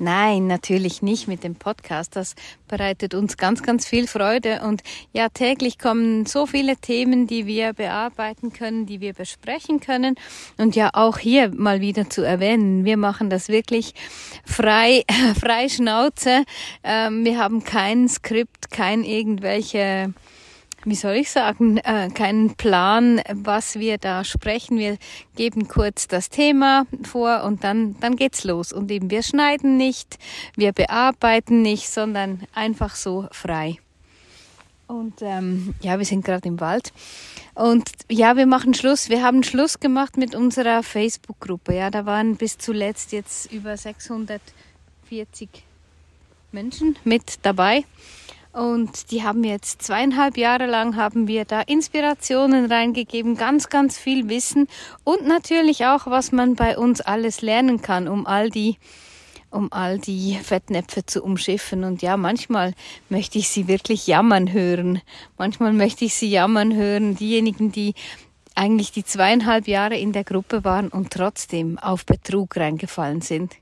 Nein, natürlich nicht mit dem Podcast. Das bereitet uns ganz, ganz viel Freude. Und ja, täglich kommen so viele Themen, die wir bearbeiten können, die wir besprechen können. Und ja, auch hier mal wieder zu erwähnen, wir machen das wirklich frei, frei Schnauze. Ähm, wir haben kein Skript, kein irgendwelche wie soll ich sagen, äh, keinen Plan, was wir da sprechen. Wir geben kurz das Thema vor und dann, dann geht's los. Und eben wir schneiden nicht, wir bearbeiten nicht, sondern einfach so frei. Und ähm, ja, wir sind gerade im Wald. Und ja, wir machen Schluss. Wir haben Schluss gemacht mit unserer Facebook-Gruppe. Ja, da waren bis zuletzt jetzt über 640 Menschen mit dabei. Und die haben jetzt zweieinhalb Jahre lang haben wir da Inspirationen reingegeben, ganz, ganz viel Wissen und natürlich auch, was man bei uns alles lernen kann, um all die um all die Fettnäpfe zu umschiffen. Und ja, manchmal möchte ich sie wirklich jammern hören. Manchmal möchte ich sie jammern hören, diejenigen, die eigentlich die zweieinhalb Jahre in der Gruppe waren und trotzdem auf Betrug reingefallen sind.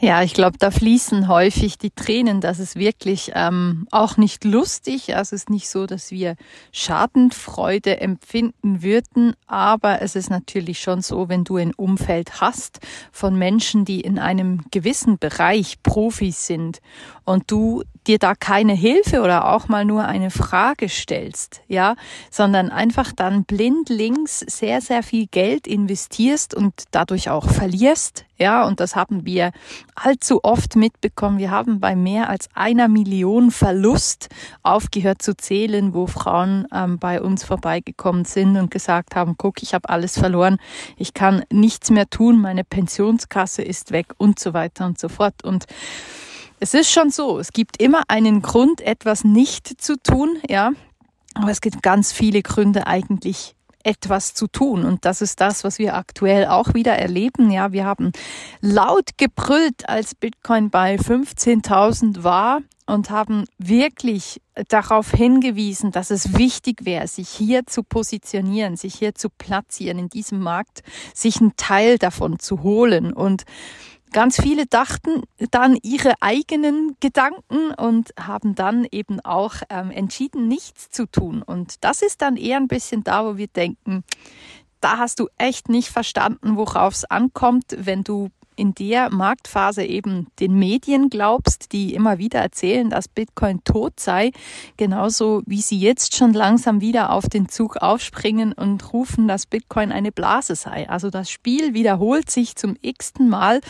Ja, ich glaube, da fließen häufig die Tränen. Das ist wirklich ähm, auch nicht lustig. Also es ist nicht so, dass wir Schadenfreude empfinden würden, aber es ist natürlich schon so, wenn du ein Umfeld hast von Menschen, die in einem gewissen Bereich Profis sind und du dir da keine Hilfe oder auch mal nur eine Frage stellst, ja, sondern einfach dann blindlings sehr, sehr viel Geld investierst und dadurch auch verlierst, ja, und das haben wir allzu oft mitbekommen. Wir haben bei mehr als einer Million Verlust aufgehört zu zählen, wo Frauen ähm, bei uns vorbeigekommen sind und gesagt haben, guck, ich habe alles verloren, ich kann nichts mehr tun, meine Pensionskasse ist weg und so weiter und so fort. Und es ist schon so, es gibt immer einen Grund, etwas nicht zu tun, ja. Aber es gibt ganz viele Gründe eigentlich etwas zu tun. Und das ist das, was wir aktuell auch wieder erleben. Ja, wir haben laut gebrüllt, als Bitcoin bei 15.000 war und haben wirklich darauf hingewiesen, dass es wichtig wäre, sich hier zu positionieren, sich hier zu platzieren in diesem Markt, sich einen Teil davon zu holen. Und Ganz viele dachten dann ihre eigenen Gedanken und haben dann eben auch ähm, entschieden, nichts zu tun. Und das ist dann eher ein bisschen da, wo wir denken, da hast du echt nicht verstanden, worauf es ankommt, wenn du in der Marktphase eben den Medien glaubst, die immer wieder erzählen, dass Bitcoin tot sei, genauso wie sie jetzt schon langsam wieder auf den Zug aufspringen und rufen, dass Bitcoin eine Blase sei. Also das Spiel wiederholt sich zum x-ten Mal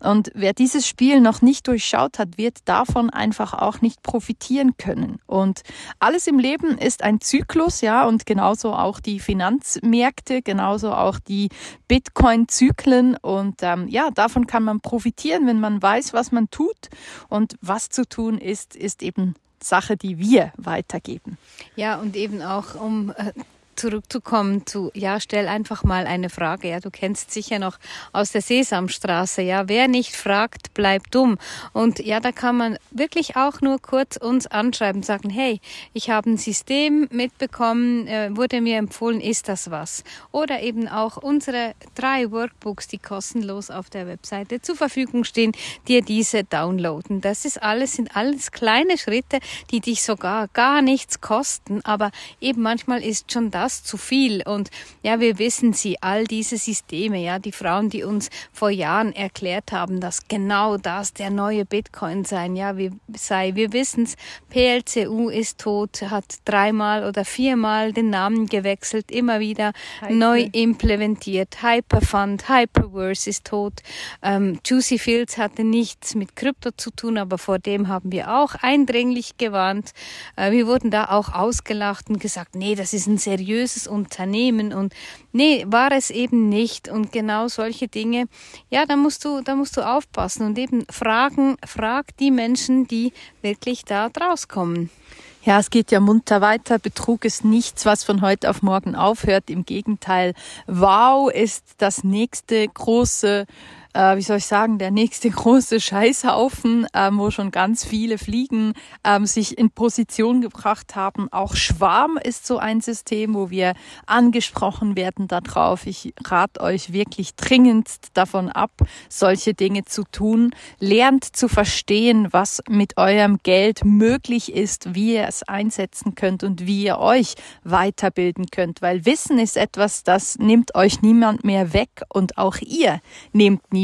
und wer dieses Spiel noch nicht durchschaut hat, wird davon einfach auch nicht profitieren können. Und alles im Leben ist ein Zyklus, ja, und genauso auch die Finanzmärkte, genauso auch die Bitcoin-Zyklen und ähm, ja, davon davon kann man profitieren, wenn man weiß, was man tut. Und was zu tun ist, ist eben Sache, die wir weitergeben. Ja, und eben auch um äh, zurückzukommen zu, ja, stell einfach mal eine Frage. Ja, du kennst sicher noch aus der Sesamstraße. Ja, wer nicht fragt, bleibt dumm. Und ja, da kann man wirklich auch nur kurz uns anschreiben, sagen, hey, ich habe ein System mitbekommen, äh, wurde mir empfohlen, ist das was? Oder eben auch unsere drei Workbooks, die kostenlos auf der Webseite zur Verfügung stehen, dir diese downloaden. Das ist alles, sind alles kleine Schritte, die dich sogar gar nichts kosten, aber eben manchmal ist schon das das zu viel. Und ja, wir wissen sie, all diese Systeme, ja, die Frauen, die uns vor Jahren erklärt haben, dass genau das der neue Bitcoin sein, ja, wie sei. Wir wissen es, PLCU ist tot, hat dreimal oder viermal den Namen gewechselt, immer wieder Hyper. neu implementiert. Hyperfund, Hyperverse ist tot. Ähm, Juicy Fields hatte nichts mit Krypto zu tun, aber vor dem haben wir auch eindringlich gewarnt. Äh, wir wurden da auch ausgelacht und gesagt, nee, das ist ein seriöses seriöses Unternehmen und nee, war es eben nicht und genau solche Dinge, ja, da musst du, da musst du aufpassen und eben fragen, frag die Menschen, die wirklich da draus kommen. Ja, es geht ja munter weiter. Betrug ist nichts, was von heute auf morgen aufhört. Im Gegenteil, wow ist das nächste große äh, wie soll ich sagen, der nächste große Scheißhaufen, ähm, wo schon ganz viele Fliegen ähm, sich in Position gebracht haben. Auch Schwarm ist so ein System, wo wir angesprochen werden darauf. Ich rate euch wirklich dringend davon ab, solche Dinge zu tun. Lernt zu verstehen, was mit eurem Geld möglich ist, wie ihr es einsetzen könnt und wie ihr euch weiterbilden könnt, weil Wissen ist etwas, das nimmt euch niemand mehr weg und auch ihr nehmt